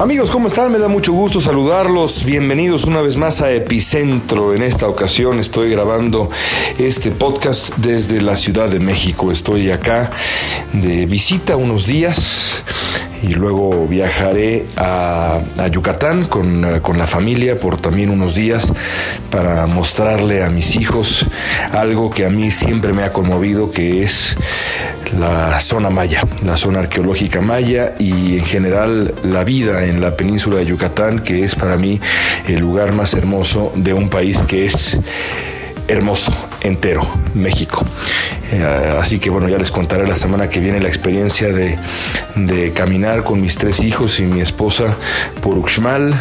Amigos, ¿cómo están? Me da mucho gusto saludarlos. Bienvenidos una vez más a Epicentro. En esta ocasión estoy grabando este podcast desde la Ciudad de México. Estoy acá de visita unos días y luego viajaré a, Yucatán con, la familia por también unos días para mostrarle a mis hijos algo que a mí siempre me ha conmovido, que es la zona maya, la zona arqueológica maya y en general la vida en la península de Yucatán, que es para mí el lugar más hermoso de un país que es hermoso, entero, México. Eh, así que bueno, ya les contaré la semana que viene la experiencia de, de caminar con mis tres hijos y mi esposa por Uxmal.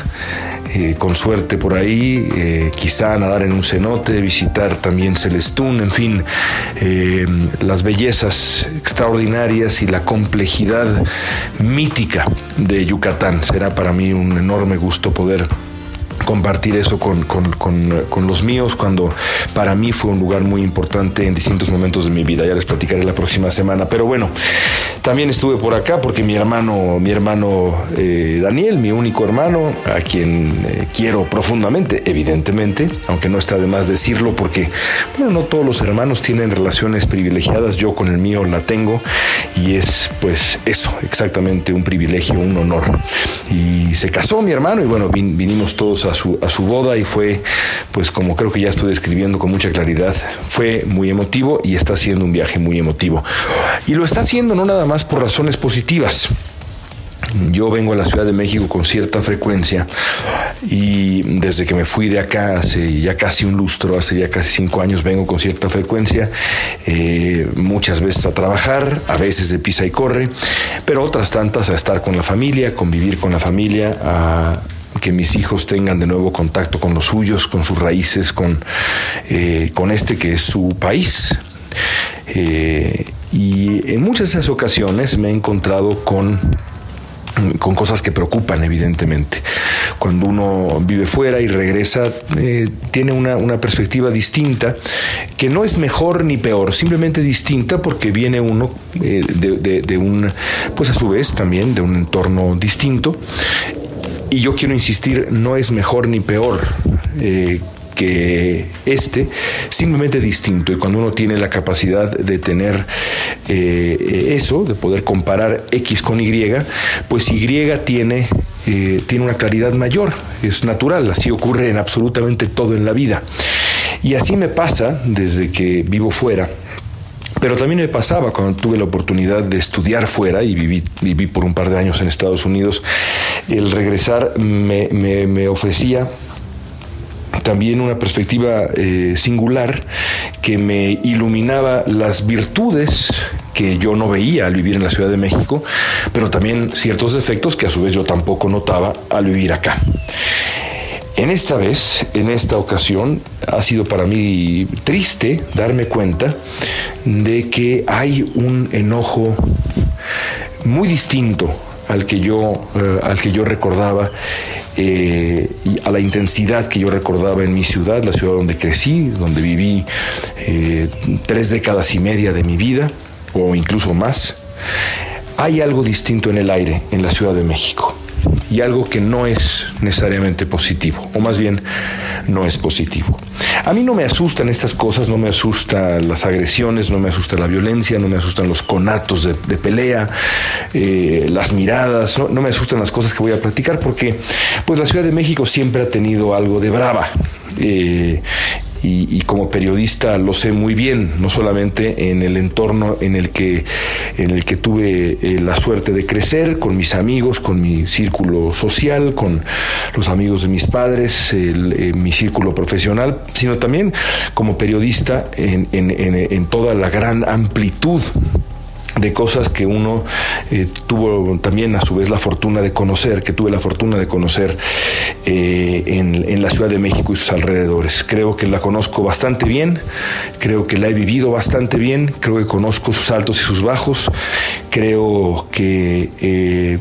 Eh, con suerte por ahí, eh, quizá nadar en un cenote, visitar también Celestún, en fin, las bellezas extraordinarias y la complejidad mítica de Yucatán. Será para mí un enorme gusto poder compartir eso con, los míos cuando para mí fue un lugar muy importante en distintos momentos de mi vida. Ya les platicaré la próxima semana. Pero bueno, también estuve por acá porque mi hermano, mi hermano eh, Daniel, mi único hermano, a quien eh, quiero profundamente, evidentemente, aunque no está de más decirlo porque, bueno, no todos los hermanos tienen relaciones privilegiadas. Yo con el mío la tengo y es pues eso, exactamente un privilegio, un honor. Y se casó mi hermano y bueno, vinimos todos a a su boda y fue, pues como creo que ya estoy describiendo con mucha claridad, fue muy emotivo y está siendo un viaje muy emotivo. Y lo está haciendo no nada más por razones positivas. Yo vengo a la Ciudad de México con cierta frecuencia y desde que me fui de acá hace ya casi un lustro, hace ya casi cinco años, vengo con cierta frecuencia, eh, muchas veces a trabajar, a veces de pisa y corre, pero otras tantas a estar con la familia, convivir con la familia, a que mis hijos tengan de nuevo contacto con los suyos, con sus raíces, con, eh, con este que es su país. Eh, y en muchas de esas ocasiones me he encontrado con con cosas que preocupan, evidentemente. Cuando uno vive fuera y regresa, eh, tiene una, perspectiva distinta, que no es mejor ni peor, simplemente distinta porque viene uno de, de, un, pues a su vez también de un entorno distinto y yo quiero insistir, no es mejor ni peor. Eh, que este, simplemente distinto. Y cuando uno tiene la capacidad de tener eh, eso, de poder comparar X con Y, pues Y tiene, eh, tiene una claridad mayor, es natural, así ocurre en absolutamente todo en la vida. Y así me pasa desde que vivo fuera pero también me pasaba cuando tuve la oportunidad de estudiar fuera y viví, viví por un par de años en Estados Unidos, el regresar me, ofrecía también una perspectiva eh, singular que me iluminaba las virtudes que yo no veía al vivir en la Ciudad de México, pero también ciertos defectos que a su vez yo tampoco notaba al vivir acá. En esta vez, en esta ocasión, ha sido para mí triste darme cuenta de que hay un enojo muy distinto al que yo, eh, al que yo recordaba eh, y a la intensidad que yo recordaba en mi ciudad, la ciudad donde crecí, donde viví eh, tres décadas y media de mi vida, o incluso más. Hay algo distinto en el aire en la Ciudad de México y algo que no es necesariamente positivo, o más bien no es positivo. A mí no me asustan estas cosas, no me asustan las agresiones, no me asusta la violencia, no me asustan los conatos de, pelea, eh, las miradas, no, me asustan las cosas que voy a platicar porque pues la Ciudad de México siempre ha tenido algo de brava. Eh, y, como periodista lo sé muy bien, no solamente en el entorno en el que, en el que tuve eh, la suerte de crecer, con mis amigos, con mi círculo social, con los amigos de mis padres, eh, mi círculo profesional, sino también como periodista en, en toda la gran amplitud de cosas que uno eh, tuvo también a su vez la fortuna de conocer, que tuve la fortuna de conocer eh, en, la Ciudad de México y sus alrededores. Creo que la conozco bastante bien, creo que la he vivido bastante bien, creo que conozco sus altos y sus bajos, creo que... Eh,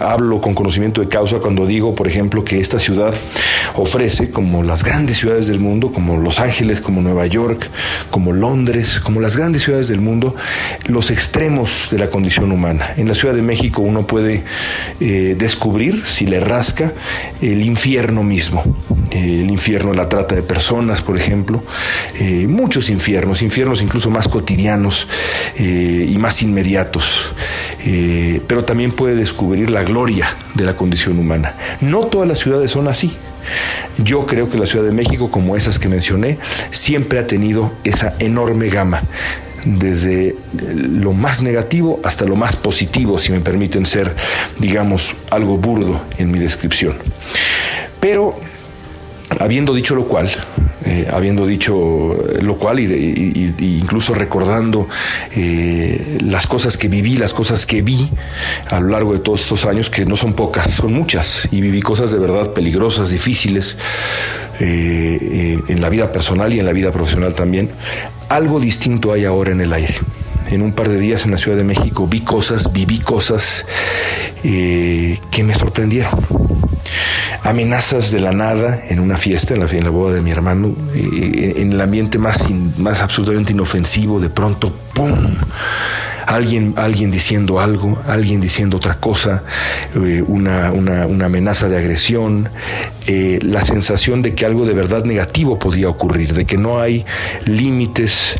hablo con conocimiento de causa cuando digo, por ejemplo, que esta ciudad ofrece, como las grandes ciudades del mundo, como Los Ángeles, como Nueva York, como Londres, como las grandes ciudades del mundo, los extremos de la condición humana. En la Ciudad de México uno puede eh, descubrir, si le rasca, el infierno mismo. Eh, el infierno la trata de personas, por ejemplo, eh, muchos infiernos, infiernos incluso más cotidianos y más inmediatos, pero también puede descubrir la gloria de la condición humana. No todas las ciudades son así. Yo creo que la Ciudad de México, como esas que mencioné, siempre ha tenido esa enorme gama desde lo más negativo hasta lo más positivo, si me permiten ser, digamos, algo burdo en mi descripción. Pero, habiendo dicho lo cual, eh, habiendo dicho lo cual, y, incluso recordando eh, las cosas que viví, las cosas que vi a lo largo de todos estos años, que no son pocas, son muchas, y viví cosas de verdad peligrosas, difíciles, eh, en la vida personal y en la vida profesional también. Algo distinto hay ahora en el aire en un par de días en la Ciudad de México vi cosas, viví cosas que me sorprendieron amenazas de la nada en una fiesta, en la, boda de mi hermano, en el ambiente más, más absolutamente inofensivo, de pronto, ¡pum! Alguien, alguien diciendo algo, alguien diciendo otra cosa, eh, una, amenaza de agresión, eh, la sensación de que algo de verdad negativo podía ocurrir, de que no hay límites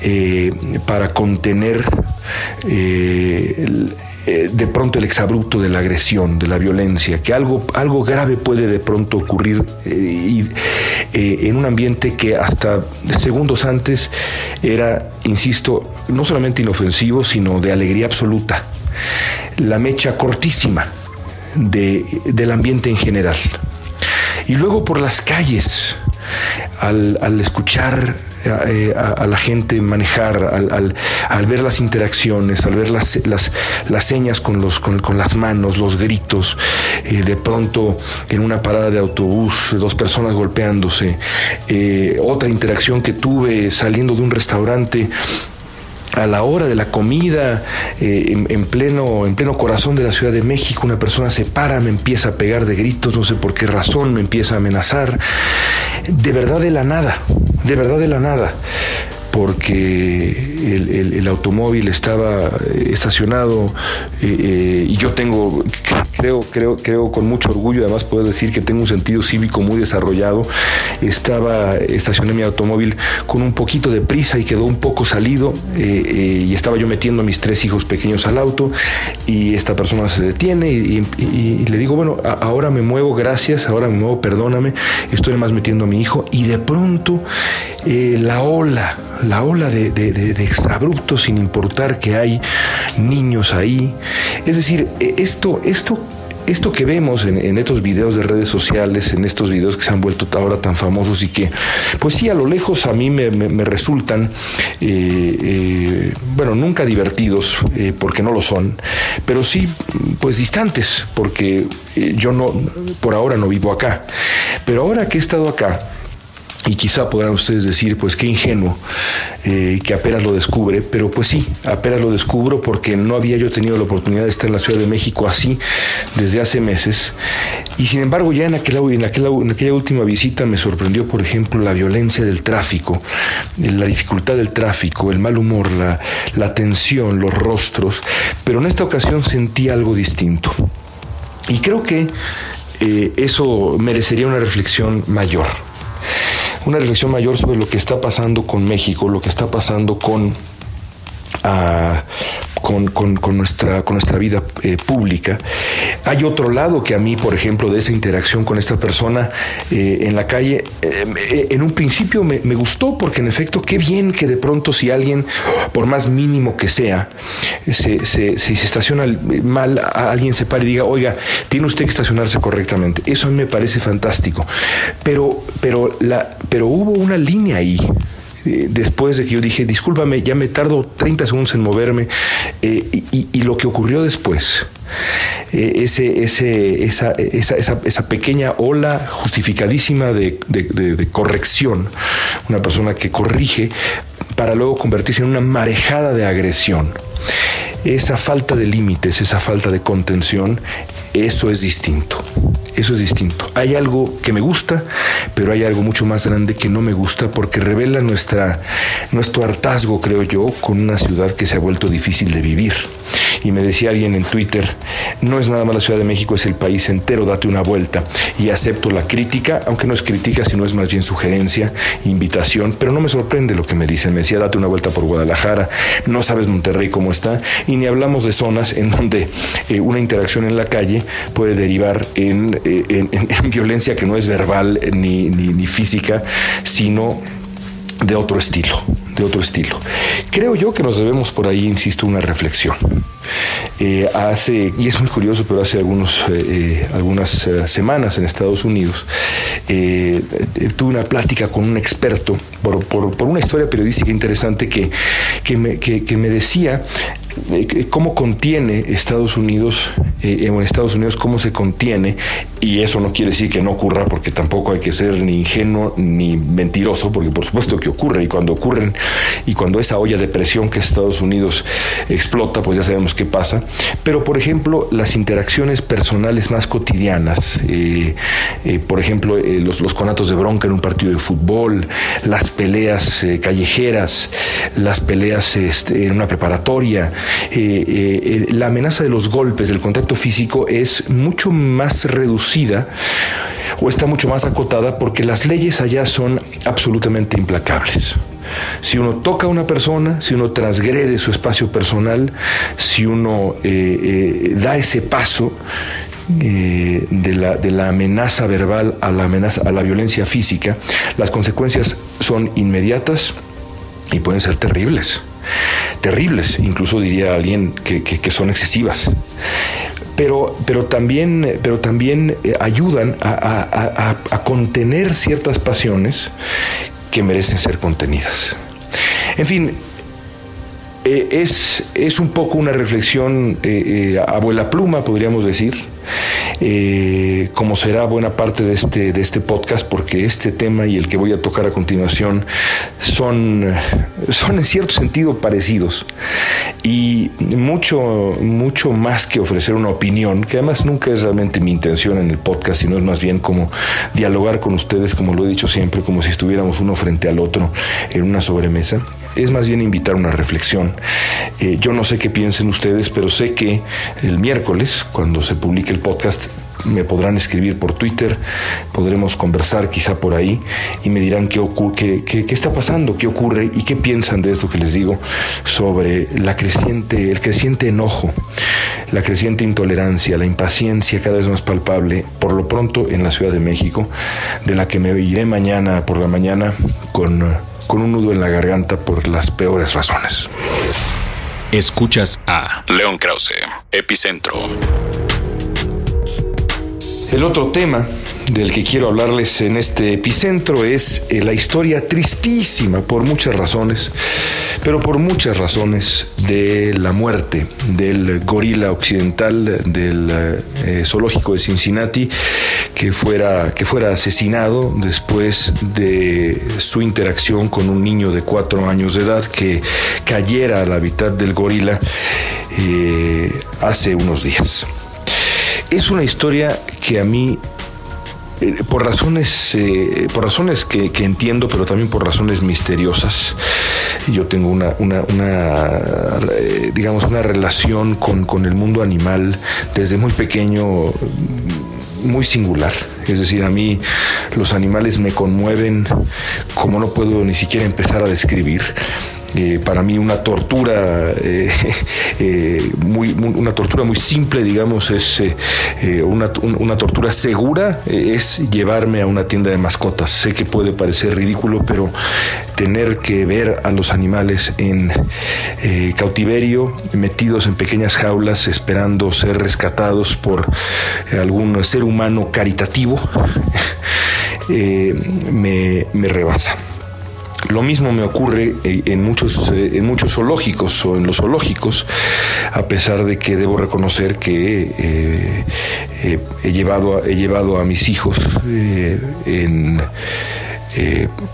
eh, para contener eh, de pronto el exabrupto de la agresión, de la violencia, que algo, algo grave puede de pronto ocurrir eh, eh, en un ambiente que hasta segundos antes era, insisto, no solamente inofensivo, sino de alegría absoluta. La mecha cortísima del ambiente en general. Y luego por las calles, al, al escuchar eh, a, la gente manejar, al, ver las interacciones, al ver las, las, señas con, los, con, las manos, los gritos, eh, de pronto en una parada de autobús, dos personas golpeándose, eh, otra interacción que tuve saliendo de un restaurante a la hora de la comida, en, pleno, en pleno corazón de la Ciudad de México, una persona se para, me empieza a pegar de gritos, no sé por qué razón, me empieza a amenazar, de verdad de la nada de verdad de la nada, porque el, automóvil estaba eh, estacionado eh, eh, y yo tengo, creo, creo, creo con mucho orgullo, además puedo decir que tengo un sentido cívico muy desarrollado. Estaba, estacioné mi automóvil con un poquito de prisa y quedó un poco salido y estaba yo metiendo a mis tres hijos pequeños al auto y esta persona se detiene y, le digo, bueno, ahora me muevo, gracias, ahora me muevo, perdóname, estoy más metiendo a mi hijo y de pronto la ola, la ola de, de, exabruptos sin importar que hay niños ahí. Es decir, e, esto, esto esto que vemos en, estos videos de redes sociales, en estos videos que se han vuelto ahora tan famosos y que, pues sí, a lo lejos a mí me, resultan, eh, eh, bueno, nunca divertidos, eh, porque no lo son, pero sí, pues distantes, porque yo no, por ahora no vivo acá. Pero ahora que he estado acá, y quizá podrán ustedes decir, pues qué ingenuo eh, que apenas lo descubre, pero pues sí, apenas lo descubro porque no había yo tenido la oportunidad de estar en la Ciudad de México así desde hace meses. Y sin embargo, ya en aquella, última visita me sorprendió, por ejemplo, la violencia del tráfico, la dificultad del tráfico, el mal humor, la, la tensión, los rostros, pero en esta ocasión sentí algo distinto. Y creo que eh, eso merecería una reflexión mayor una reflexión mayor sobre lo que está pasando con México, lo que está pasando con, ah, con, nuestra, con nuestra vida eh, pública. Hay otro lado que a mí, por ejemplo, de esa interacción con esta persona eh, en la calle, eh, en un principio me, gustó porque en efecto, qué bien que de pronto si alguien, por más mínimo que sea, se, se, se estaciona mal, alguien se para y diga, oiga, tiene usted que estacionarse correctamente. Eso a me parece fantástico. Pero, pero, la, pero hubo una línea ahí eh, después de que yo dije, discúlpame, ya me tardo 30 segundos en moverme, eh, y, lo que ocurrió después, eh, ese, esa, esa, esa, pequeña ola justificadísima de corrección, una persona que corrige para luego convertirse en una marejada de agresión esa falta de límites, esa falta de contención, eso es distinto. Eso es distinto. Hay algo que me gusta, pero hay algo mucho más grande que no me gusta porque revela nuestra, nuestro hartazgo, creo yo, con una ciudad que se ha vuelto difícil de vivir. Y me decía alguien en Twitter, no es nada más la Ciudad de México, es el país entero, date una vuelta. Y acepto la crítica, aunque no es crítica, sino es más bien sugerencia, invitación, pero no me sorprende lo que me dicen. Me decía, date una vuelta por Guadalajara, no sabes Monterrey cómo está, y ni hablamos de zonas en donde eh, una interacción en la calle puede derivar en, eh, violencia que no es verbal ni, ni física, sino de otro estilo, de otro estilo. Creo yo que nos debemos por ahí, insisto, una reflexión. Eh, hace, y es muy curioso, pero hace algunos, eh, eh, algunas semanas en Estados Unidos, tuve una plática con un experto por, por, una historia periodística interesante que, que, me, que me decía cómo contiene Estados Unidos, en Estados Unidos cómo se contiene, y eso no quiere decir que no ocurra, porque tampoco hay que ser ni ingenuo ni mentiroso, porque por supuesto que ocurre, y cuando ocurren, y cuando esa olla de presión que Estados Unidos explota, pues ya sabemos qué pasa. Pero, por ejemplo, las interacciones personales más cotidianas, eh, eh, por ejemplo, eh, los, los, conatos de bronca en un partido de fútbol, las peleas callejeras, las peleas este, en una preparatoria, la amenaza de los golpes, del contacto físico es mucho más reducida o está mucho más acotada porque las leyes allá son absolutamente implacables. Si uno toca a una persona, si uno transgrede su espacio personal, si uno eh, eh, da ese paso eh, de, la, de, la, amenaza verbal a la, amenaza, a la violencia física, las consecuencias son inmediatas y pueden ser terribles. Terribles, incluso diría alguien que, que, son excesivas. Pero, pero, también, pero también ayudan a, a, a, contener ciertas pasiones que merecen ser contenidas. En fin, eh, es, es, un poco una reflexión eh, eh, abuela pluma, podríamos decir, eh, como será buena parte de este, de este podcast, porque este tema y el que voy a tocar a continuación son, son en cierto sentido parecidos. Y mucho, mucho más que ofrecer una opinión, que además nunca es realmente mi intención en el podcast, sino es más bien como dialogar con ustedes, como lo he dicho siempre, como si estuviéramos uno frente al otro en una sobremesa es más bien invitar una reflexión. Eh, yo no sé qué piensen ustedes, pero sé que el miércoles, cuando se publique el podcast, me podrán escribir por Twitter, podremos conversar quizá por ahí y me dirán qué, qué, qué, qué, está pasando, qué ocurre y qué piensan de esto que les digo sobre la creciente, el creciente enojo, la creciente intolerancia, la impaciencia cada vez más palpable, por lo pronto en la Ciudad de México, de la que me iré mañana por la mañana con con un nudo en la garganta por las peores razones. Escuchas a León Krause, Epicentro. El otro tema del que quiero hablarles en este epicentro es eh, la historia tristísima por muchas razones, pero por muchas razones de la muerte del gorila occidental del eh, zoológico de Cincinnati que fuera, que fuera asesinado después de su interacción con un niño de cuatro años de edad que cayera al hábitat del gorila eh, hace unos días. Es una historia que a mí eh, por razones, eh, por razones que, entiendo, pero también por razones misteriosas. Yo tengo una, una, eh, digamos, una relación con, con, el mundo animal desde muy pequeño muy singular. Es decir, a mí los animales me conmueven como no puedo ni siquiera empezar a describir. Eh, para mí una tortura eh, eh, muy, una tortura muy simple digamos es una, una, tortura segura es llevarme a una tienda de mascotas. Sé que puede parecer ridículo pero tener que ver a los animales en cautiverio metidos en pequeñas jaulas esperando ser rescatados por algún ser humano caritativo me, me rebasa lo mismo me ocurre eh, en muchos, eh, en muchos zoológicos o en los zoológicos, a pesar de que debo reconocer que eh, he, llevado he llevado a mis hijos en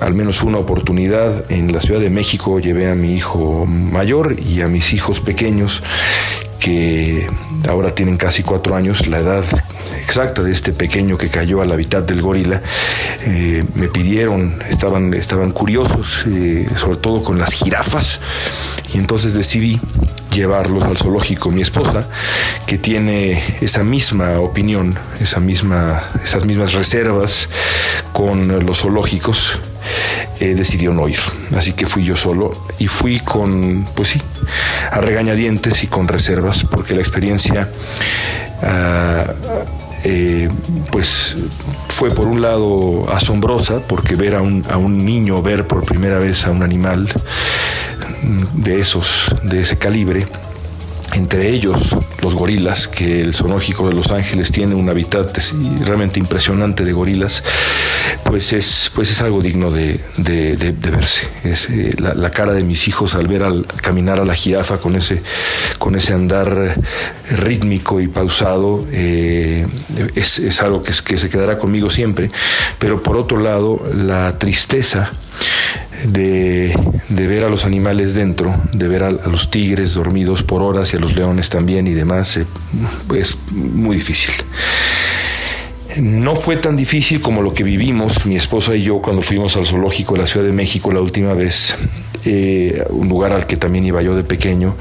al menos una oportunidad en la Ciudad de México, llevé a mi hijo mayor y a mis hijos pequeños que ahora tienen casi cuatro años, la edad exacta de este pequeño que cayó al hábitat del gorila, eh, me pidieron, estaban, estaban curiosos, eh, sobre todo con las jirafas, y entonces decidí llevarlos al zoológico. Mi esposa, que tiene esa misma opinión, esa misma, esas mismas reservas con los zoológicos, eh, decidió no ir. Así que fui yo solo y fui con, pues sí, a regañadientes y con reservas, porque la experiencia, ah, eh, pues fue por un lado asombrosa, porque ver a un, a un niño ver por primera vez a un animal de esos, de ese calibre, entre ellos los gorilas, que el zoológico de Los Ángeles tiene un hábitat realmente impresionante de gorilas, pues es, pues es algo digno de, verse. Es, eh, la, cara de mis hijos al ver al caminar a la jirafa con ese, con ese andar rítmico y pausado eh, es, algo que, que se quedará conmigo siempre, pero por otro lado la tristeza de, ver a los animales dentro, de ver a, los tigres dormidos por horas y a los leones también y demás, eh, es muy difícil. No fue tan difícil como lo que vivimos mi esposa y yo cuando fuimos al zoológico de la Ciudad de México la última vez, eh, un lugar al que también iba yo de pequeño,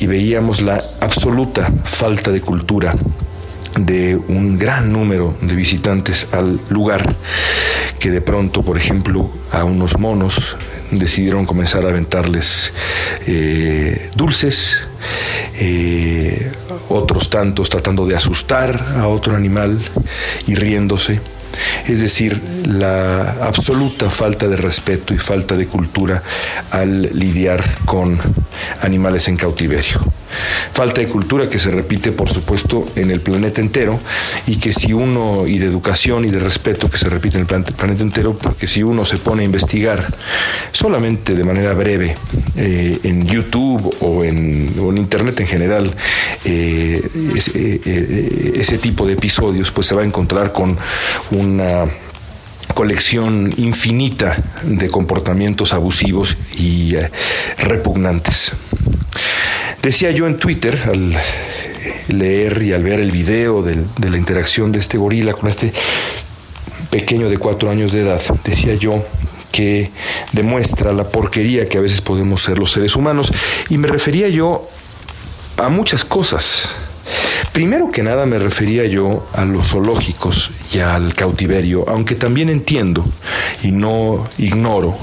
y veíamos la absoluta falta de cultura de un gran número de visitantes al lugar que de pronto, por ejemplo, a unos monos decidieron comenzar a aventarles eh, dulces, eh, otros tantos tratando de asustar a otro animal y riéndose. Es decir, la absoluta falta de respeto y falta de cultura al lidiar con animales en cautiverio. Falta de cultura que se repite, por supuesto, en el planeta entero y que si uno, y de educación y de respeto que se repite en el planeta entero, porque si uno se pone a investigar solamente de manera breve eh, en YouTube o en, Internet en general eh, eh, ese tipo de episodios, pues se va a encontrar con una colección infinita de comportamientos abusivos y repugnantes. Decía yo en Twitter, al leer y al ver el video de, la interacción de este gorila con este pequeño de cuatro años de edad, decía yo que demuestra la porquería que a veces podemos ser los seres humanos. Y me refería yo a muchas cosas. Primero que nada me refería yo a los zoológicos y al cautiverio, aunque también entiendo y no ignoro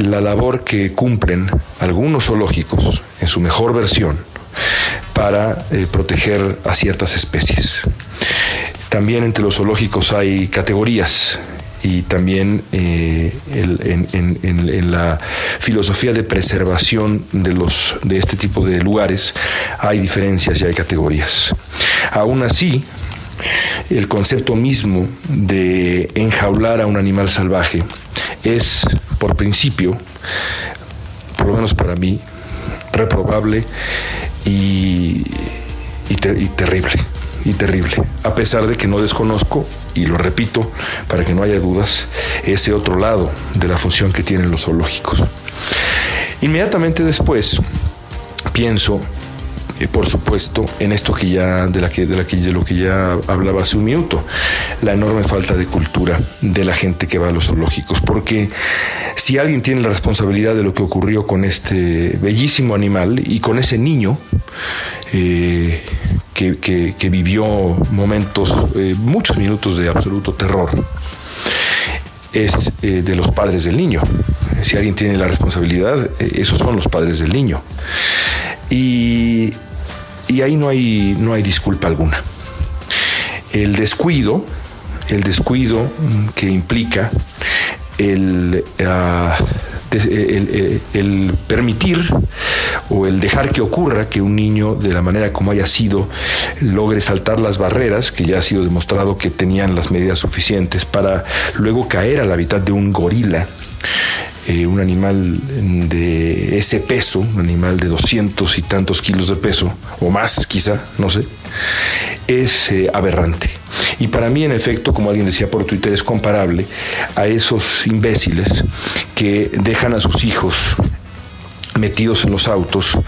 la labor que cumplen algunos zoológicos en su mejor versión para eh, proteger a ciertas especies. También entre los zoológicos hay categorías y también eh, en, la filosofía de preservación de, los, de este tipo de lugares hay diferencias y hay categorías. Aún así, el concepto mismo de enjaular a un animal salvaje es, por principio, por lo menos para mí, reprobable y, terrible, y terrible, a pesar de que no desconozco, y lo repito para que no haya dudas, ese otro lado de la función que tienen los zoológicos. Inmediatamente después, pienso por supuesto, en esto que ya, de, la que, de, la que, de lo que ya hablaba hace un minuto, la enorme falta de cultura de la gente que va a los zoológicos. Porque si alguien tiene la responsabilidad de lo que ocurrió con este bellísimo animal y con ese niño, eh, que, vivió momentos, eh, muchos minutos de absoluto terror, es eh, de los padres del niño. Si alguien tiene la responsabilidad, esos son los padres del niño. Y y ahí no hay, no hay disculpa alguna. El descuido, el descuido que implica el, ah, el, permitir o el dejar que ocurra que un niño, de la manera como haya sido, logre saltar las barreras, que ya ha sido demostrado que tenían las medidas suficientes para luego caer al hábitat de un gorila, eh, un animal de ese peso, un animal de doscientos y tantos kilos de peso, o más quizá, no sé, es eh, aberrante. Y para mí, en efecto, como alguien decía por Twitter, es comparable a esos imbéciles que dejan a sus hijos metidos en los autos,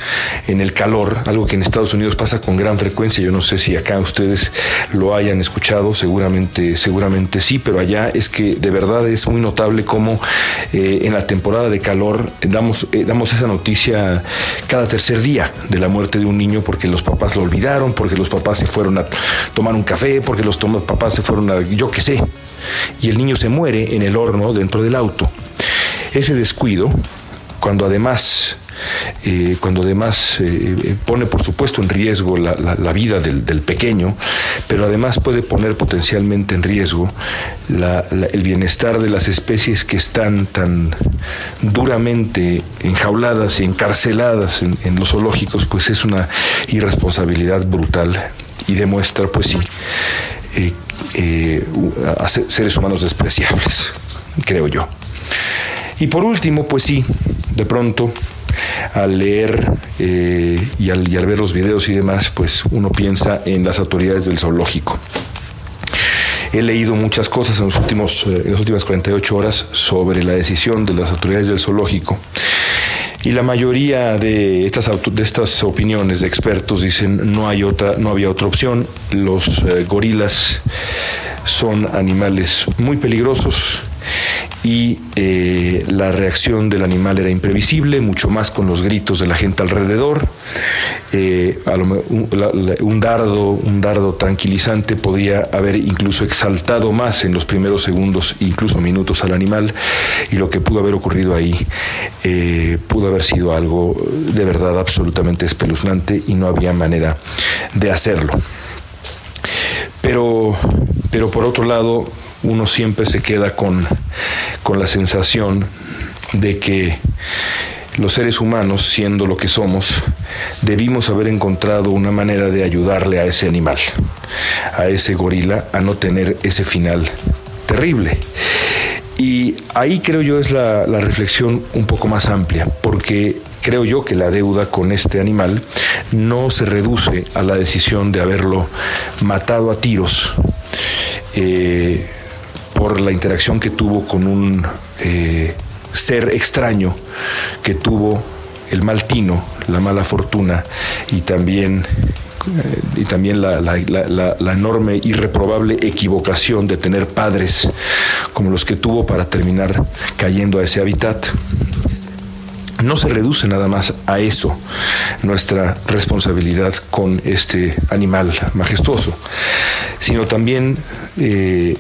en el calor, algo que en Estados Unidos pasa con gran frecuencia. Yo no sé si acá ustedes lo hayan escuchado, seguramente, seguramente sí, pero allá es que de verdad es muy notable cómo eh, en la temporada de calor damos, eh, damos esa noticia cada tercer día de la muerte de un niño porque los papás lo olvidaron, porque los papás se fueron a tomar un café, porque los papás se fueron a yo qué sé, y el niño se muere en el horno dentro del auto. Ese descuido, cuando además eh, cuando además eh, eh, pone por supuesto en riesgo la, vida del, pequeño, pero además puede poner potencialmente en riesgo el bienestar de las especies que están tan duramente enjauladas y encarceladas en, los zoológicos, pues es una irresponsabilidad brutal y demuestra, pues sí, a seres humanos despreciables, creo yo. Y por último, pues sí, de pronto al leer eh, y, al, ver los videos y demás, pues uno piensa en las autoridades del zoológico. He leído muchas cosas en, los últimos, eh, en las últimas 48 horas sobre la decisión de las autoridades del zoológico. Y la mayoría de estas, de estas opiniones de expertos dicen no hay otra, no había otra opción. Los eh, gorilas son animales muy peligrosos y eh, la reacción del animal era imprevisible, mucho más con los gritos de la gente alrededor. Eh, un, dardo, un dardo tranquilizante podía haber incluso exaltado más en los primeros segundos, incluso minutos al animal, y lo que pudo haber ocurrido ahí eh, pudo haber sido algo de verdad absolutamente espeluznante y no había manera de hacerlo. Pero, pero por otro lado, uno siempre se queda con, la sensación de que los seres humanos, siendo lo que somos, debimos haber encontrado una manera de ayudarle a ese animal, a ese gorila, a no tener ese final terrible. Y ahí creo yo es la, la reflexión un poco más amplia, porque creo yo que la deuda con este animal no se reduce a la decisión de haberlo matado a tiros. Eh, por la interacción que tuvo con un eh, ser extraño que tuvo el mal tino, la mala fortuna y también, eh, y también la, enorme y reprobable equivocación de tener padres como los que tuvo para terminar cayendo a ese hábitat. No se reduce nada más a eso nuestra responsabilidad con este animal majestuoso, sino también eh,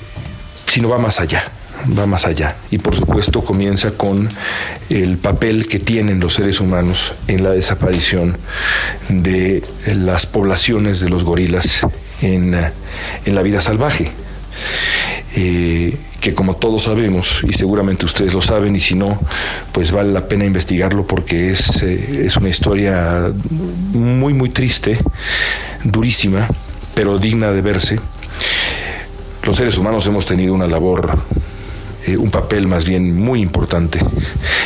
sino va más allá va más allá. Y por supuesto comienza con el papel que tienen los seres humanos en la desaparición de las poblaciones de los gorilas en, la vida salvaje. Eh, que como todos sabemos, y seguramente ustedes lo saben, y si no, pues vale la pena investigarlo porque es, eh, es una historia muy, muy triste, durísima, pero digna de verse los seres humanos hemos tenido una labor, eh, un papel más bien muy importante.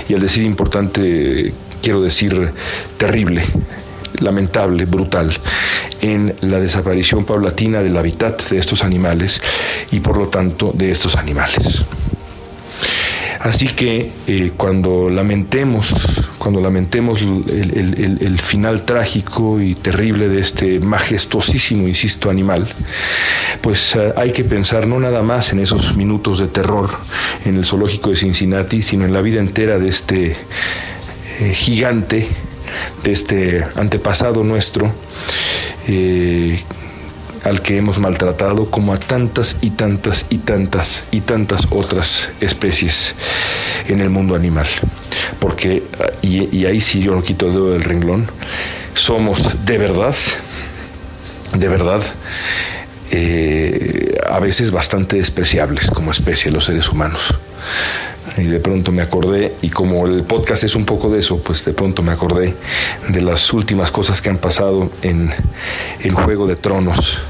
Y al decir importante, quiero decir terrible, lamentable, brutal, en la desaparición paulatina del hábitat de estos animales y por lo tanto de estos animales. Así que eh, cuando lamentemos, cuando lamentemos el, final trágico y terrible de este majestuosísimo, insisto, animal, pues eh, hay que pensar no nada más en esos minutos de terror en el zoológico de Cincinnati, sino en la vida entera de este eh, gigante, de este antepasado nuestro, al que hemos maltratado como a tantas y tantas y tantas y tantas otras especies en el mundo animal. Porque, y, ahí sí yo no quito el dedo del renglón, somos de verdad, de verdad, eh, a veces bastante despreciables como especie los seres humanos. Y de pronto me acordé, y como el podcast es un poco de eso, pues de pronto me acordé de las últimas cosas que han pasado en el Juego de Tronos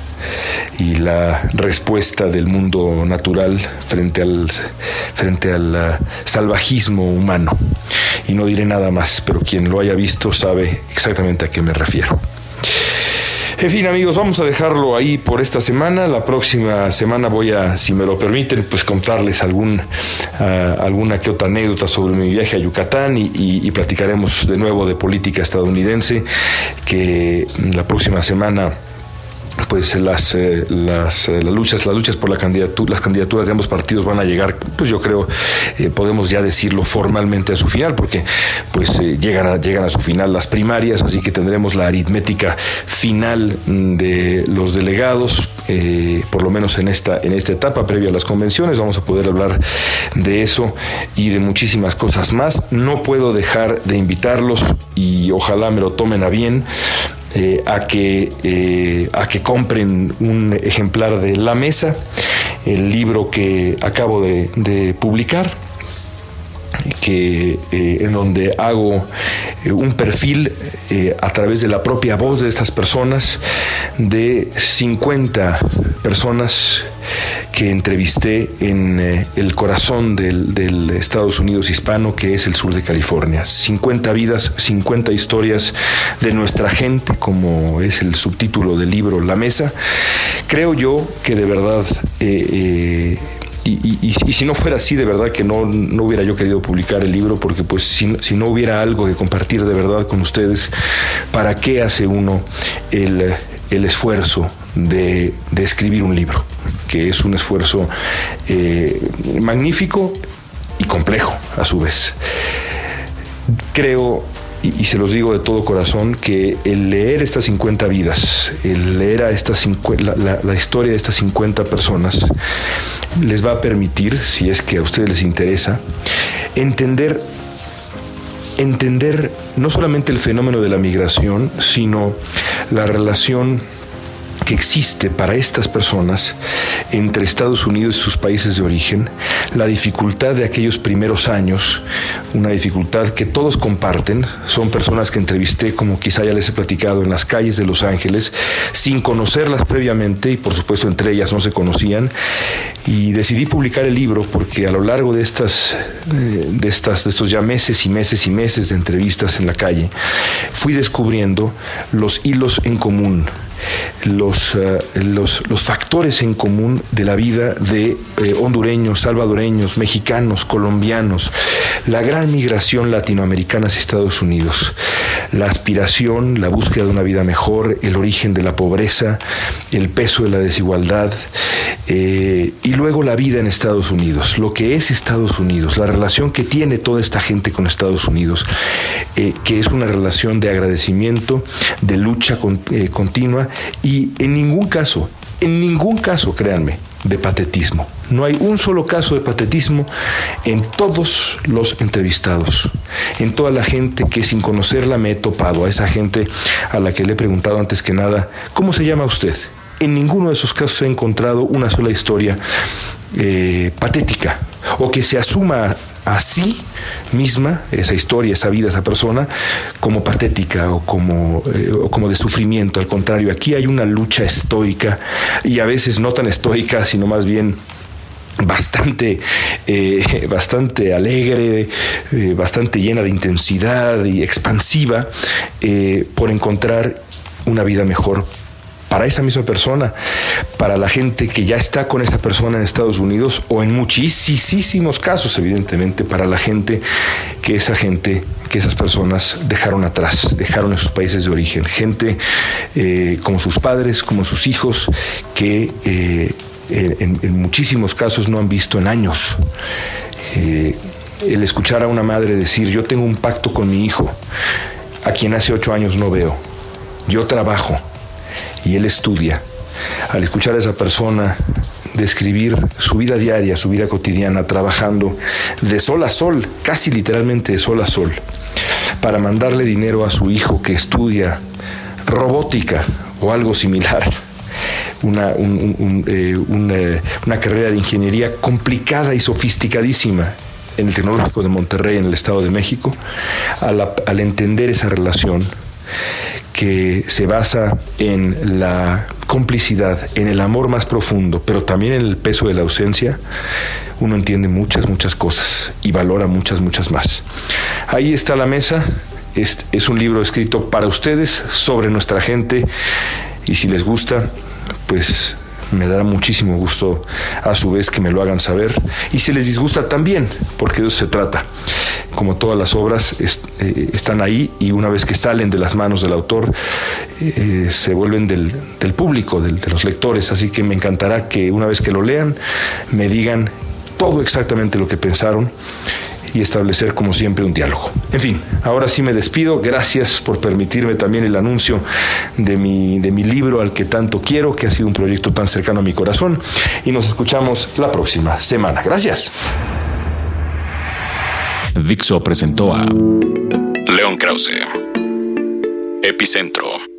y la respuesta del mundo natural frente al, frente al uh, salvajismo humano. Y no diré nada más, pero quien lo haya visto sabe exactamente a qué me refiero. En fin, amigos, vamos a dejarlo ahí por esta semana. La próxima semana voy a, si me lo permiten, pues contarles algún, uh, alguna que otra anécdota sobre mi viaje a Yucatán y, y, platicaremos de nuevo de política estadounidense, que la próxima semana pues las, eh, las, eh, las, luchas, las luchas por la las candidaturas de ambos partidos van a llegar, pues yo creo, eh, podemos ya decirlo formalmente a su final, porque pues llegan, a, llegan a su final las primarias, así que tendremos la aritmética final mm, de los delegados, por lo menos en esta, en esta etapa previa a las convenciones, vamos a poder hablar de eso y de muchísimas cosas más. No puedo dejar de invitarlos y ojalá me lo tomen a bien eh, a, que, eh, a que compren un ejemplar de La Mesa, el libro que acabo de, de publicar que eh, en donde hago eh, un perfil eh, a través de la propia voz de estas personas de 50 personas que entrevisté en el corazón del, del, Estados Unidos hispano que es el sur de California. 50 vidas 50 historias de nuestra gente como es el subtítulo del libro La Mesa. Creo yo que de verdad y, y, y, si no fuera así, de verdad que no, no hubiera yo querido publicar el libro, porque pues si, si, no hubiera algo que compartir de verdad con ustedes, ¿para qué hace uno el, el esfuerzo de, de, escribir un libro? Que es un esfuerzo eh, magnífico y complejo a su vez. Creo y, se los digo de todo corazón, que el leer estas 50 vidas, el leer a estas 50, la, la, la, historia de estas 50 personas, les va a permitir, si es que a ustedes les interesa, entender, entender no solamente el fenómeno de la migración, sino la relación que existe para estas personas entre Estados Unidos y sus países de origen, la dificultad de aquellos primeros años, una dificultad que todos comparten, son personas que entrevisté, como quizá ya les he platicado, en las calles de Los Ángeles, sin conocerlas previamente, y por supuesto entre ellas no se conocían, y decidí publicar el libro porque a lo largo de estas, de estas, de estos ya meses y meses y meses de entrevistas en la calle, fui descubriendo los hilos en común los, uh, los, los, factores en común de la vida de eh, hondureños, salvadoreños, mexicanos, colombianos, la gran migración latinoamericana hacia Estados Unidos, la aspiración, la búsqueda de una vida mejor, el origen de la pobreza, el peso de la desigualdad eh, y luego la vida en Estados Unidos, lo que es Estados Unidos, la relación que tiene toda esta gente con Estados Unidos, eh, que es una relación de agradecimiento, de lucha con, continua y en ningún caso, en ningún caso, créanme, de patetismo. No hay un solo caso de patetismo en todos los entrevistados, en toda la gente que sin conocerla me he topado, a esa gente a la que le he preguntado antes que nada, ¿cómo se llama usted? En ninguno de esos casos he encontrado una sola historia eh, patética o que se asuma a sí misma, esa historia, esa vida, esa persona, como patética o como, eh, o como de sufrimiento. Al contrario, aquí hay una lucha estoica y a veces no tan estoica, sino más bien bastante, eh, bastante alegre, eh, bastante llena de intensidad y expansiva por encontrar una vida mejor para esa misma persona, para la gente que ya está con esa persona en Estados Unidos o en muchísimos casos, evidentemente, para la gente que esa gente, que esas personas dejaron atrás, dejaron en sus países de origen. Gente eh, como sus padres, como sus hijos, que eh, en, muchísimos casos no han visto en años. Eh, el escuchar a una madre decir, yo tengo un pacto con mi hijo, a quien hace ocho años no veo, yo trabajo y él estudia. Al escuchar a esa persona describir su vida diaria, su vida cotidiana, trabajando de sol a sol, casi literalmente de sol a sol, para mandarle dinero a su hijo que estudia robótica o algo similar. Una, un, un, eh, una, carrera de ingeniería complicada y sofisticadísima en el Tecnológico de Monterrey, en el Estado de México, al entender esa relación, que se basa en la complicidad, en el amor más profundo, pero también en el peso de la ausencia, uno entiende muchas, muchas cosas y valora muchas, muchas más. Ahí está la mesa. Es, es un libro escrito para ustedes sobre nuestra gente y si les gusta, pues me dará muchísimo gusto a su vez que me lo hagan saber y si les disgusta también, porque de eso se trata. Como todas las obras eh, están ahí y una vez que salen de las manos del autor eh, se vuelven del, público, de los lectores, así que me encantará que una vez que lo lean me digan todo exactamente lo que pensaron y establecer como siempre un diálogo. En fin, ahora sí me despido. Gracias por permitirme también el anuncio de mi, de mi libro al que tanto quiero, que ha sido un proyecto tan cercano a mi corazón. Y nos escuchamos la próxima semana. Gracias. Dixo presentó a León Krause. Epicentro.